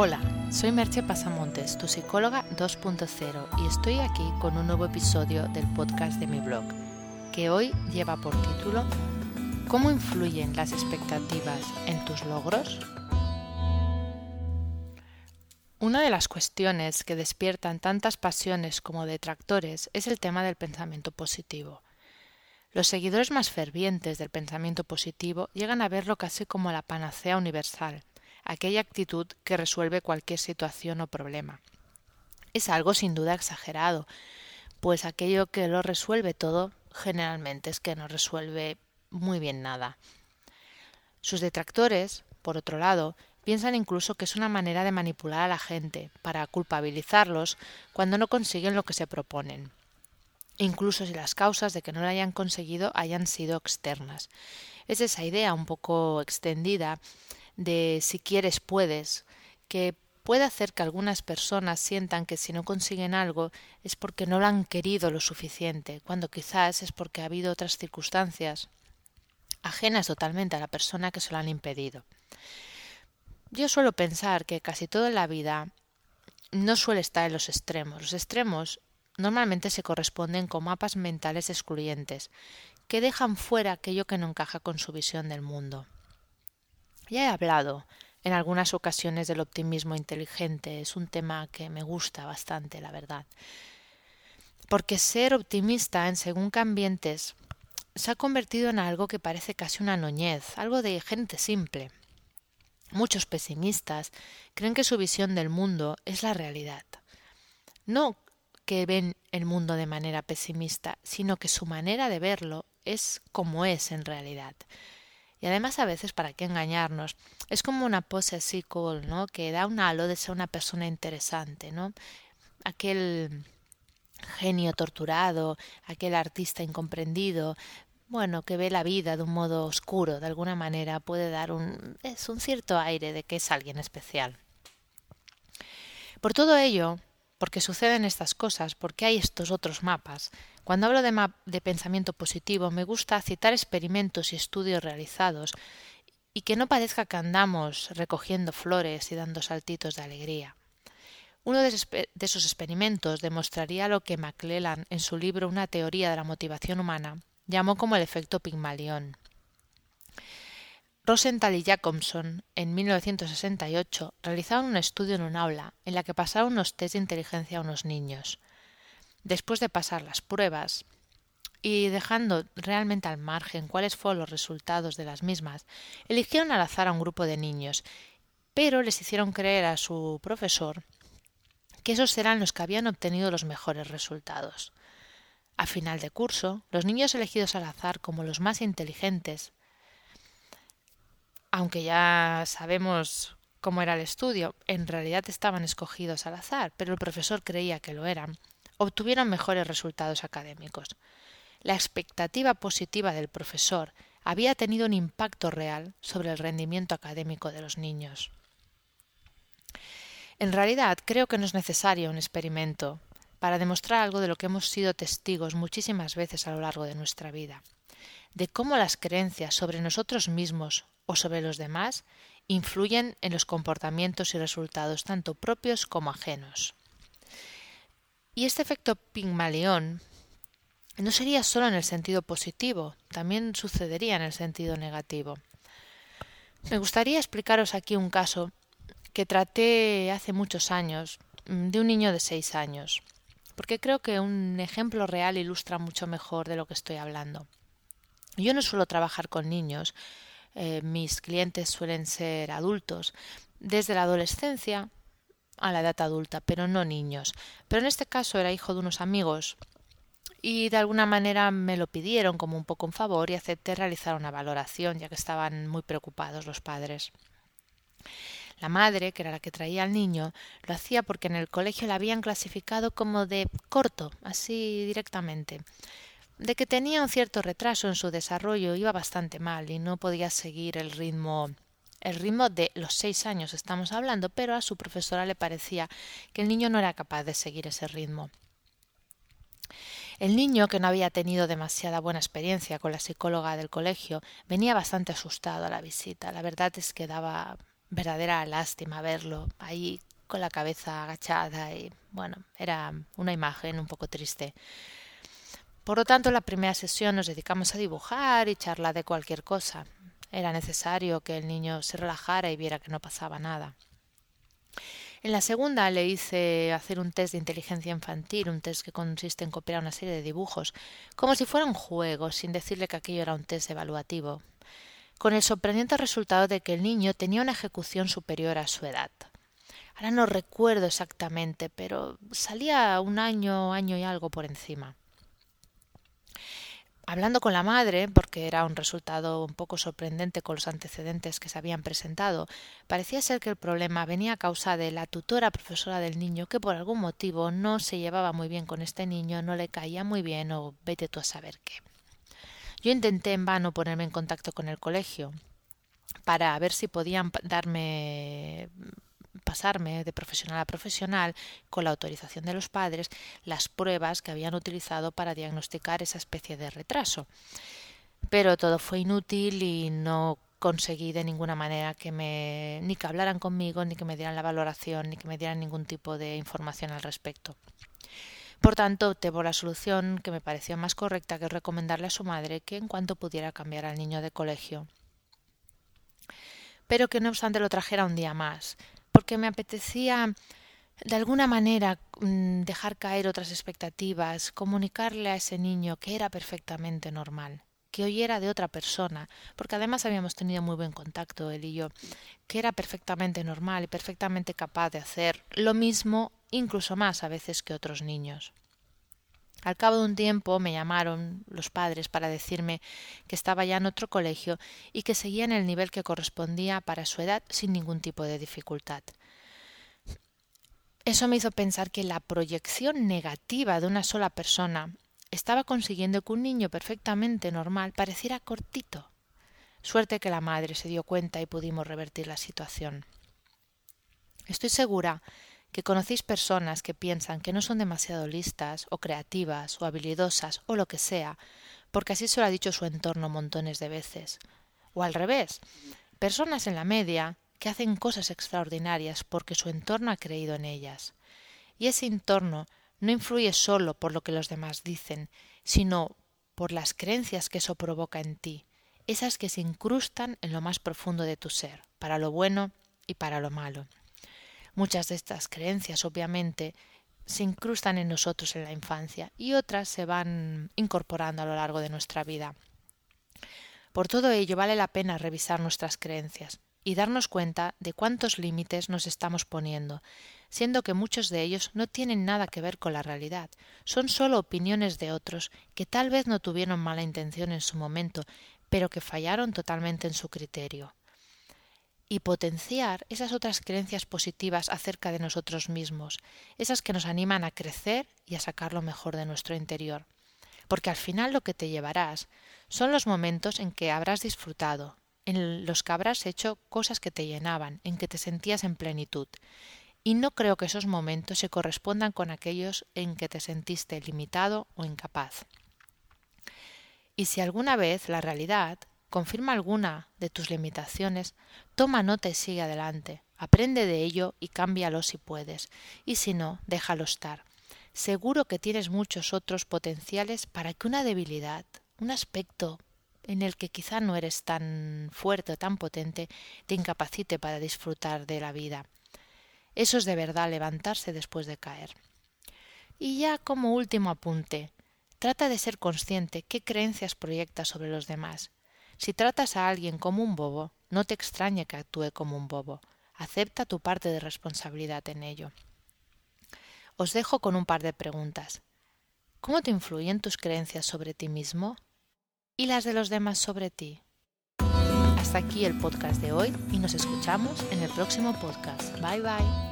Hola, soy Merche Pasamontes, tu psicóloga 2.0 y estoy aquí con un nuevo episodio del podcast de mi blog, que hoy lleva por título ¿Cómo influyen las expectativas en tus logros? Una de las cuestiones que despiertan tantas pasiones como detractores es el tema del pensamiento positivo. Los seguidores más fervientes del pensamiento positivo llegan a verlo casi como la panacea universal, aquella actitud que resuelve cualquier situación o problema. Es algo sin duda exagerado, pues aquello que lo resuelve todo generalmente es que no resuelve muy bien nada. Sus detractores, por otro lado, piensan incluso que es una manera de manipular a la gente para culpabilizarlos cuando no consiguen lo que se proponen, incluso si las causas de que no lo hayan conseguido hayan sido externas. Es esa idea un poco extendida de si quieres puedes, que puede hacer que algunas personas sientan que si no consiguen algo es porque no lo han querido lo suficiente, cuando quizás es porque ha habido otras circunstancias ajenas totalmente a la persona que se lo han impedido. Yo suelo pensar que casi todo en la vida no suele estar en los extremos. Los extremos normalmente se corresponden con mapas mentales excluyentes, que dejan fuera aquello que no encaja con su visión del mundo. Ya he hablado en algunas ocasiones del optimismo inteligente. Es un tema que me gusta bastante, la verdad. Porque ser optimista en según qué ambientes se ha convertido en algo que parece casi una noñez, algo de gente simple. Muchos pesimistas creen que su visión del mundo es la realidad. No que ven el mundo de manera pesimista, sino que su manera de verlo es como es en realidad. Y además a veces, para qué engañarnos, es como una pose así cool, ¿no? Que da un halo de ser una persona interesante, ¿no? Aquel genio torturado, aquel artista incomprendido, bueno, que ve la vida de un modo oscuro, de alguna manera, puede dar un, es un cierto aire de que es alguien especial. Por todo ello, porque suceden estas cosas, porque hay estos otros mapas. Cuando hablo de, pensamiento positivo, me gusta citar experimentos y estudios realizados y que no parezca que andamos recogiendo flores y dando saltitos de alegría. Uno de esos experimentos demostraría lo que McClellan en su libro Una teoría de la motivación humana llamó como el efecto Pigmalión. Rosenthal y Jacobson, en 1968, realizaron un estudio en un aula en la que pasaron unos test de inteligencia a unos niños. Después de pasar las pruebas y dejando realmente al margen cuáles fueron los resultados de las mismas, eligieron al azar a un grupo de niños, pero les hicieron creer a su profesor que esos eran los que habían obtenido los mejores resultados. A final de curso, los niños elegidos al azar como los más inteligentes aunque ya sabemos cómo era el estudio, en realidad estaban escogidos al azar, pero el profesor creía que lo eran, obtuvieron mejores resultados académicos. La expectativa positiva del profesor había tenido un impacto real sobre el rendimiento académico de los niños. En realidad creo que no es necesario un experimento para demostrar algo de lo que hemos sido testigos muchísimas veces a lo largo de nuestra vida, de cómo las creencias sobre nosotros mismos o sobre los demás influyen en los comportamientos y resultados tanto propios como ajenos. Y este efecto Pigmalión no sería solo en el sentido positivo, también sucedería en el sentido negativo. Me gustaría explicaros aquí un caso que traté hace muchos años mm, de un niño de seis años, porque creo que un ejemplo real ilustra mucho mejor de lo que estoy hablando. Yo no suelo trabajar con niños, eh, mis clientes suelen ser adultos, desde la adolescencia a la edad adulta, pero no niños. Pero en este caso era hijo de unos amigos y de alguna manera me lo pidieron como un poco un favor y acepté realizar una valoración, ya que estaban muy preocupados los padres. La madre, que era la que traía al niño, lo hacía porque en el colegio la habían clasificado como de corto, así directamente de que tenía un cierto retraso en su desarrollo iba bastante mal y no podía seguir el ritmo el ritmo de los seis años estamos hablando, pero a su profesora le parecía que el niño no era capaz de seguir ese ritmo. El niño, que no había tenido demasiada buena experiencia con la psicóloga del colegio, venía bastante asustado a la visita. La verdad es que daba verdadera lástima verlo ahí con la cabeza agachada y bueno, era una imagen un poco triste. Por lo tanto, en la primera sesión nos dedicamos a dibujar y charlar de cualquier cosa. Era necesario que el niño se relajara y viera que no pasaba nada. En la segunda le hice hacer un test de inteligencia infantil, un test que consiste en copiar una serie de dibujos, como si fuera un juego, sin decirle que aquello era un test evaluativo, con el sorprendente resultado de que el niño tenía una ejecución superior a su edad. Ahora no recuerdo exactamente, pero salía un año, año y algo por encima. Hablando con la madre, porque era un resultado un poco sorprendente con los antecedentes que se habían presentado, parecía ser que el problema venía a causa de la tutora profesora del niño que por algún motivo no se llevaba muy bien con este niño, no le caía muy bien o vete tú a saber qué. Yo intenté en vano ponerme en contacto con el colegio para ver si podían darme pasarme de profesional a profesional, con la autorización de los padres, las pruebas que habían utilizado para diagnosticar esa especie de retraso. Pero todo fue inútil y no conseguí de ninguna manera que me ni que hablaran conmigo, ni que me dieran la valoración, ni que me dieran ningún tipo de información al respecto. Por tanto, opté por la solución que me pareció más correcta que recomendarle a su madre que en cuanto pudiera cambiar al niño de colegio. Pero que no obstante lo trajera un día más, porque me apetecía de alguna manera mm, dejar caer otras expectativas, comunicarle a ese niño que era perfectamente normal, que oyera de otra persona, porque además habíamos tenido muy buen contacto él y yo, que era perfectamente normal y perfectamente capaz de hacer lo mismo, incluso más a veces que otros niños. Al cabo de un tiempo me llamaron los padres para decirme que estaba ya en otro colegio y que seguía en el nivel que correspondía para su edad sin ningún tipo de dificultad. Eso me hizo pensar que la proyección negativa de una sola persona estaba consiguiendo que un niño perfectamente normal pareciera cortito. Suerte que la madre se dio cuenta y pudimos revertir la situación. Estoy segura que conocéis personas que piensan que no son demasiado listas o creativas o habilidosas o lo que sea, porque así se lo ha dicho su entorno montones de veces. O al revés, personas en la media que hacen cosas extraordinarias porque su entorno ha creído en ellas. Y ese entorno no influye solo por lo que los demás dicen, sino por las creencias que eso provoca en ti, esas que se incrustan en lo más profundo de tu ser, para lo bueno y para lo malo. Muchas de estas creencias, obviamente, se incrustan en nosotros en la infancia y otras se van incorporando a lo largo de nuestra vida. Por todo ello vale la pena revisar nuestras creencias y darnos cuenta de cuántos límites nos estamos poniendo, siendo que muchos de ellos no tienen nada que ver con la realidad, son solo opiniones de otros que tal vez no tuvieron mala intención en su momento, pero que fallaron totalmente en su criterio y potenciar esas otras creencias positivas acerca de nosotros mismos, esas que nos animan a crecer y a sacar lo mejor de nuestro interior. Porque al final lo que te llevarás son los momentos en que habrás disfrutado, en los que habrás hecho cosas que te llenaban, en que te sentías en plenitud. Y no creo que esos momentos se correspondan con aquellos en que te sentiste limitado o incapaz. Y si alguna vez la realidad confirma alguna de tus limitaciones, toma nota y sigue adelante. Aprende de ello y cámbialo si puedes, y si no, déjalo estar. Seguro que tienes muchos otros potenciales para que una debilidad, un aspecto en el que quizá no eres tan fuerte o tan potente, te incapacite para disfrutar de la vida. Eso es de verdad levantarse después de caer. Y ya como último apunte, trata de ser consciente qué creencias proyectas sobre los demás si tratas a alguien como un bobo, no te extrañe que actúe como un bobo. Acepta tu parte de responsabilidad en ello. Os dejo con un par de preguntas. ¿Cómo te influyen tus creencias sobre ti mismo? ¿Y las de los demás sobre ti? Hasta aquí el podcast de hoy y nos escuchamos en el próximo podcast. Bye bye.